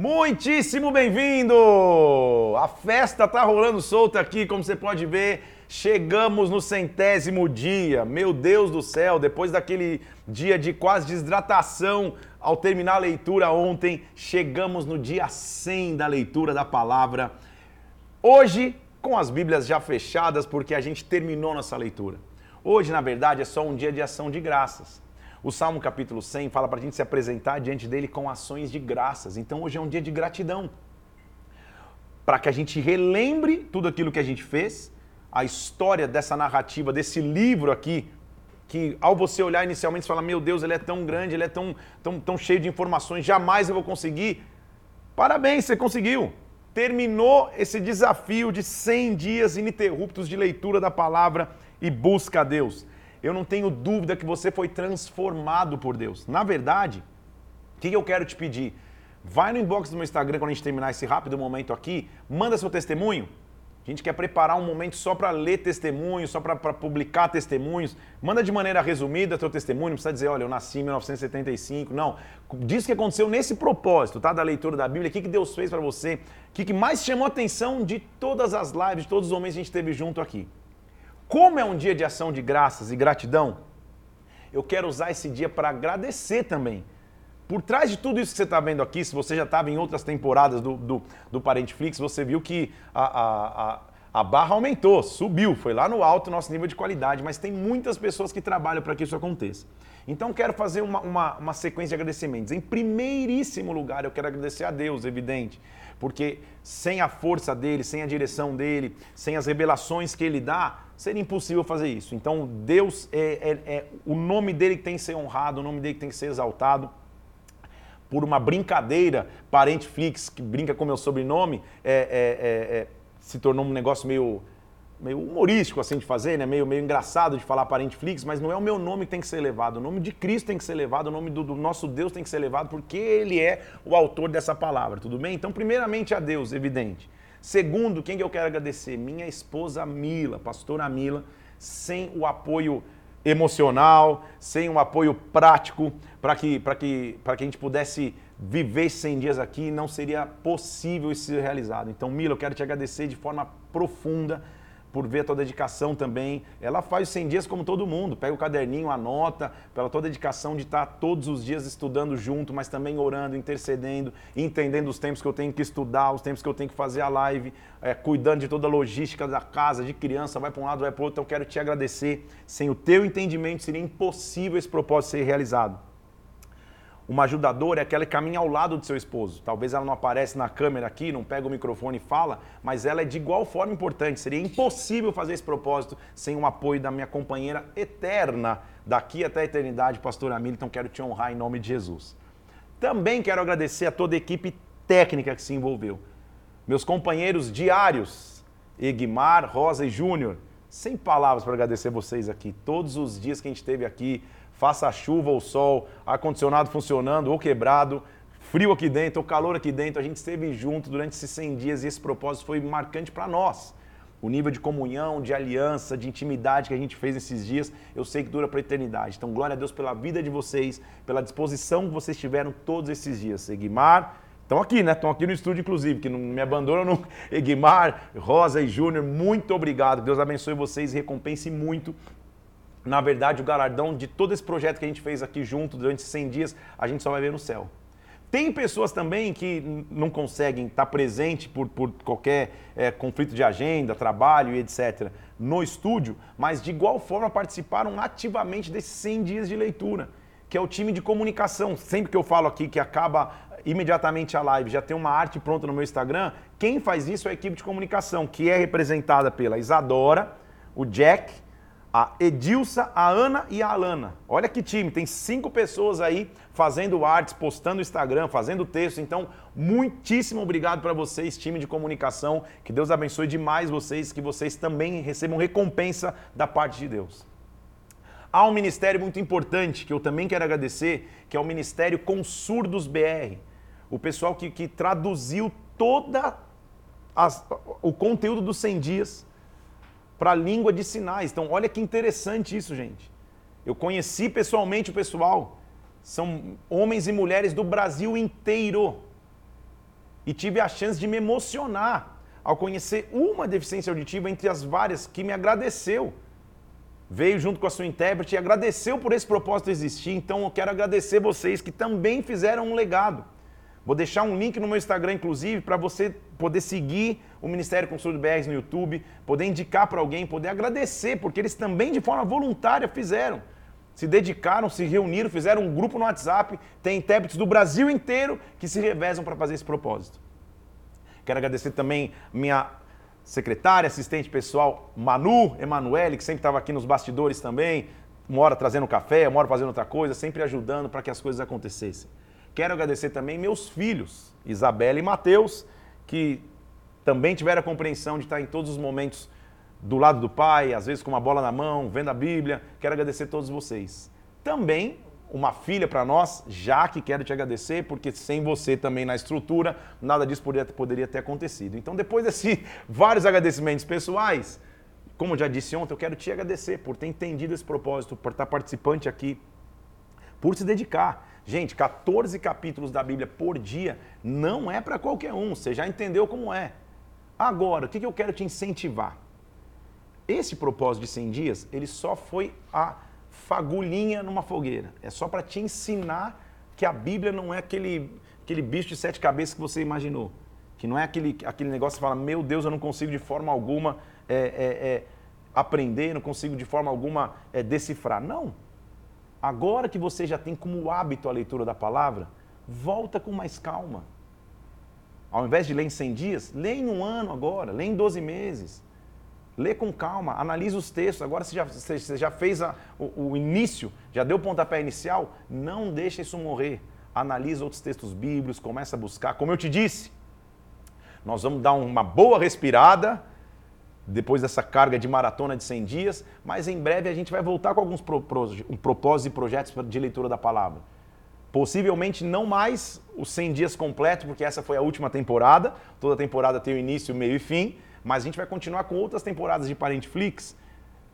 Muitíssimo bem-vindo! A festa tá rolando solta aqui, como você pode ver. Chegamos no centésimo dia. Meu Deus do céu, depois daquele dia de quase desidratação ao terminar a leitura ontem, chegamos no dia 100 da leitura da palavra. Hoje, com as Bíblias já fechadas, porque a gente terminou nossa leitura. Hoje, na verdade, é só um dia de ação de graças. O Salmo capítulo 100 fala para a gente se apresentar diante dele com ações de graças. Então hoje é um dia de gratidão. Para que a gente relembre tudo aquilo que a gente fez, a história dessa narrativa, desse livro aqui, que ao você olhar inicialmente você fala, meu Deus, ele é tão grande, ele é tão, tão, tão cheio de informações, jamais eu vou conseguir. Parabéns, você conseguiu. Terminou esse desafio de 100 dias ininterruptos de leitura da palavra e busca a Deus eu não tenho dúvida que você foi transformado por Deus. Na verdade, o que eu quero te pedir? Vai no inbox do meu Instagram quando a gente terminar esse rápido momento aqui, manda seu testemunho. A gente quer preparar um momento só para ler testemunhos, só para publicar testemunhos. Manda de maneira resumida teu testemunho, não precisa dizer, olha, eu nasci em 1975. Não. Diz o que aconteceu nesse propósito, tá? Da leitura da Bíblia, o que, Deus fez para você, o que, que mais chamou a atenção de todas as lives, de todos os momentos que a gente teve junto aqui. Como é um dia de ação de graças e gratidão, eu quero usar esse dia para agradecer também. Por trás de tudo isso que você está vendo aqui, se você já estava em outras temporadas do, do, do Parentflix, você viu que a, a, a, a barra aumentou, subiu, foi lá no alto nosso nível de qualidade, mas tem muitas pessoas que trabalham para que isso aconteça. Então quero fazer uma, uma, uma sequência de agradecimentos. Em primeiríssimo lugar, eu quero agradecer a Deus, evidente, porque sem a força dele, sem a direção dele, sem as revelações que ele dá, seria impossível fazer isso. Então, Deus é, é, é, o nome dele que tem que ser honrado, o nome dele que tem que ser exaltado. Por uma brincadeira, Parente Flix, que brinca com meu sobrenome, é, é, é, se tornou um negócio meio, meio humorístico assim de fazer, né? meio, meio engraçado de falar Parente Flix, mas não é o meu nome que tem que ser levado, o nome de Cristo tem que ser levado, o nome do, do nosso Deus tem que ser levado, porque Ele é o autor dessa palavra, tudo bem? Então, primeiramente a Deus, evidente. Segundo, quem que eu quero agradecer? Minha esposa Mila, pastora Mila, sem o apoio emocional, sem um apoio prático para que, que, que a gente pudesse viver 100 dias aqui, não seria possível isso ser realizado. Então, Mila, eu quero te agradecer de forma profunda por ver a tua dedicação também. Ela faz os 100 dias como todo mundo, pega o caderninho, anota, pela tua dedicação de estar todos os dias estudando junto, mas também orando, intercedendo, entendendo os tempos que eu tenho que estudar, os tempos que eu tenho que fazer a live, é, cuidando de toda a logística da casa, de criança, vai para um lado, vai para o outro. Então, eu quero te agradecer. Sem o teu entendimento, seria impossível esse propósito ser realizado. Uma ajudadora é aquela que caminha ao lado do seu esposo. Talvez ela não aparece na câmera aqui, não pega o microfone e fala, mas ela é de igual forma importante. Seria impossível fazer esse propósito sem o apoio da minha companheira eterna, daqui até a eternidade, pastor Amílio. Então quero te honrar em nome de Jesus. Também quero agradecer a toda a equipe técnica que se envolveu. Meus companheiros diários, Egmar, Rosa e Júnior. Sem palavras para agradecer vocês aqui. Todos os dias que a gente esteve aqui, faça chuva ou sol, ar-condicionado funcionando ou quebrado, frio aqui dentro ou calor aqui dentro, a gente esteve junto durante esses 100 dias e esse propósito foi marcante para nós. O nível de comunhão, de aliança, de intimidade que a gente fez esses dias, eu sei que dura para a eternidade. Então, glória a Deus pela vida de vocês, pela disposição que vocês tiveram todos esses dias. Egmar, estão aqui, né? Estão aqui no estúdio, inclusive, que não me abandonam. No... Egmar, Rosa e Júnior, muito obrigado. Deus abençoe vocês e recompense muito na verdade, o galardão de todo esse projeto que a gente fez aqui junto durante 100 dias, a gente só vai ver no céu. Tem pessoas também que não conseguem estar presente por, por qualquer é, conflito de agenda, trabalho e etc. no estúdio, mas de igual forma participaram ativamente desses 100 dias de leitura, que é o time de comunicação. Sempre que eu falo aqui que acaba imediatamente a live, já tem uma arte pronta no meu Instagram, quem faz isso é a equipe de comunicação, que é representada pela Isadora, o Jack, a Edilsa, a Ana e a Alana. Olha que time, tem cinco pessoas aí fazendo artes, postando no Instagram, fazendo texto. Então, muitíssimo obrigado para vocês, time de comunicação. Que Deus abençoe demais vocês, que vocês também recebam recompensa da parte de Deus. Há um ministério muito importante que eu também quero agradecer, que é o Ministério Consurdos BR. O pessoal que, que traduziu toda as, o conteúdo dos 100 dias para a língua de sinais. Então, olha que interessante isso, gente. Eu conheci pessoalmente o pessoal. São homens e mulheres do Brasil inteiro. e tive a chance de me emocionar ao conhecer uma deficiência auditiva entre as várias que me agradeceu. Veio junto com a sua intérprete e agradeceu por esse propósito existir. Então eu quero agradecer vocês que também fizeram um legado. Vou deixar um link no meu Instagram, inclusive, para você poder seguir o Ministério Consultor BRs no YouTube, poder indicar para alguém, poder agradecer, porque eles também, de forma voluntária, fizeram. Se dedicaram, se reuniram, fizeram um grupo no WhatsApp. Tem intérpretes do Brasil inteiro que se revezam para fazer esse propósito. Quero agradecer também minha secretária, assistente pessoal, Manu Emanuele, que sempre estava aqui nos bastidores também, uma hora trazendo café, uma hora fazendo outra coisa, sempre ajudando para que as coisas acontecessem. Quero agradecer também meus filhos, Isabela e Mateus, que também tiveram a compreensão de estar em todos os momentos do lado do pai, às vezes com uma bola na mão, vendo a Bíblia. Quero agradecer a todos vocês. Também uma filha para nós, já que quero te agradecer, porque sem você também na estrutura, nada disso poderia, poderia ter acontecido. Então, depois desses vários agradecimentos pessoais, como já disse ontem, eu quero te agradecer por ter entendido esse propósito, por estar participante aqui, por se dedicar. Gente, 14 capítulos da Bíblia por dia não é para qualquer um, você já entendeu como é. Agora, o que eu quero te incentivar? Esse propósito de 100 dias, ele só foi a fagulhinha numa fogueira. É só para te ensinar que a Bíblia não é aquele, aquele bicho de sete cabeças que você imaginou. Que não é aquele, aquele negócio que fala, meu Deus, eu não consigo de forma alguma é, é, é, aprender, não consigo de forma alguma é, decifrar. Não. Agora que você já tem como hábito a leitura da palavra, volta com mais calma. Ao invés de ler em 100 dias, lê em um ano agora, lê em 12 meses. Lê com calma, analisa os textos. Agora você já, você já fez a, o, o, início, já deu o pontapé inicial. Não deixe isso morrer. Analisa outros textos bíblicos, começa a buscar. Como eu te disse, nós vamos dar uma boa respirada depois dessa carga de maratona de 100 dias, mas em breve a gente vai voltar com alguns pro, pro, propósitos e projetos de leitura da palavra. Possivelmente não mais os 100 dias completos, porque essa foi a última temporada. Toda temporada tem o início, meio e fim, mas a gente vai continuar com outras temporadas de Parentflix,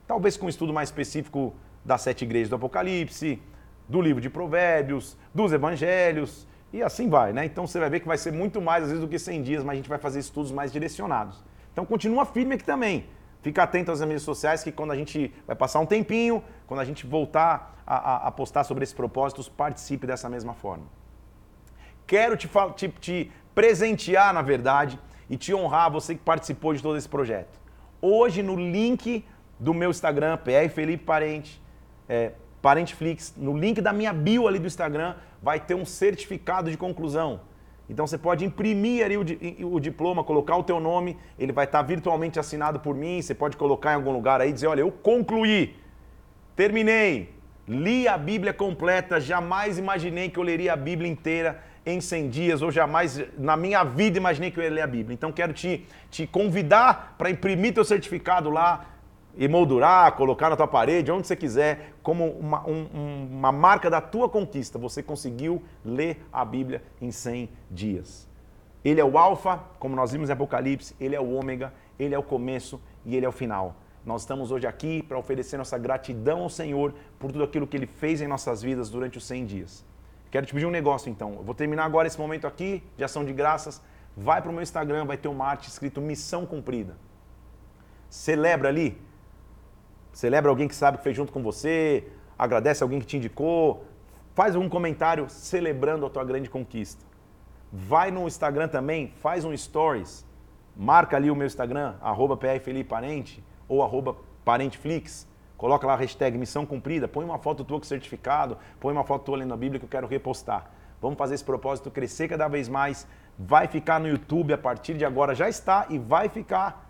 talvez com um estudo mais específico das sete igrejas do Apocalipse, do livro de Provérbios, dos evangelhos, e assim vai, né? Então você vai ver que vai ser muito mais às vezes do que 100 dias, mas a gente vai fazer estudos mais direcionados. Então continua firme aqui também. Fica atento às mídias sociais que quando a gente vai passar um tempinho, quando a gente voltar a, a, a postar sobre esses propósitos, participe dessa mesma forma. Quero te, te, te presentear, na verdade, e te honrar, você que participou de todo esse projeto. Hoje, no link do meu Instagram, PR Felipe Parente, é, Parenteflix, no link da minha bio ali do Instagram, vai ter um certificado de conclusão. Então você pode imprimir ali o, o, diploma, colocar o teu nome, ele vai estar virtualmente assinado por mim, você pode colocar em algum lugar aí e dizer, olha, eu concluí, terminei, li a Bíblia completa, jamais imaginei que eu leria a Bíblia inteira em 100 dias, ou jamais na minha vida imaginei que eu ia ler a Bíblia. Então quero te, te convidar para imprimir teu certificado lá, emoldurar, colocar na tua parede, onde você quiser, como uma, um, uma marca da tua conquista. Você conseguiu ler a Bíblia em 100 dias. Ele é o Alfa, como nós vimos em Apocalipse, ele é o Ômega, ele é o começo e ele é o final. Nós estamos hoje aqui para oferecer nossa gratidão ao Senhor por tudo aquilo que ele fez em nossas vidas durante os 100 dias. Quero te pedir um negócio então. Eu vou terminar agora esse momento aqui de ação de graças. Vai para o meu Instagram, vai ter uma arte escrito Missão Cumprida. Celebra ali Celebra alguém que sabe que fez junto com você, agradece alguém que te indicou, faz algum comentário celebrando a tua grande conquista. Vai no Instagram também, faz um stories, marca ali o meu Instagram, arroba prfeliparente ou arroba parenteflix, coloca lá a hashtag missão cumprida, põe uma foto tua com certificado, põe uma foto tua lendo a Bíblia que eu quero repostar. Vamos fazer esse propósito crescer cada vez mais. Vai ficar no YouTube a partir de agora, já está e vai ficar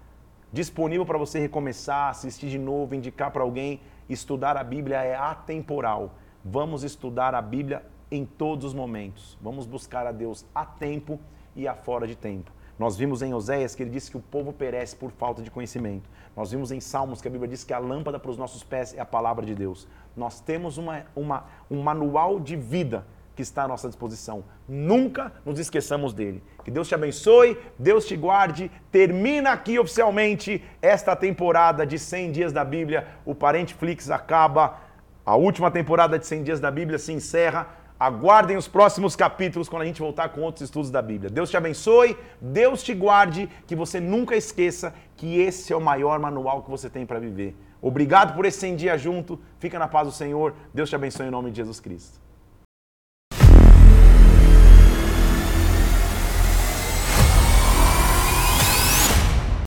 disponível para você recomeçar, assistir de novo, indicar para alguém. Estudar a Bíblia é atemporal. Vamos estudar a Bíblia em todos os momentos. Vamos buscar a Deus a tempo e a fora de tempo. Nós vimos em Oséias que ele disse que o povo perece por falta de conhecimento. Nós vimos em Salmos que a Bíblia diz que a lâmpada para os nossos pés é a palavra de Deus. Nós temos uma, uma, um manual de vida que está à nossa disposição. Nunca nos esqueçamos dele. Que Deus te abençoe, Deus te guarde. Termina aqui oficialmente esta temporada de 100 dias da Bíblia. O Parente Flix acaba. A última temporada de 100 dias da Bíblia se encerra. Aguardem os próximos capítulos quando a gente voltar com outros estudos da Bíblia. Deus te abençoe, Deus te guarde, que você nunca esqueça que esse é o maior manual que você tem para viver. Obrigado por esse 100 dias junto. Fica na paz do Senhor. Deus te abençoe em nome de Jesus Cristo.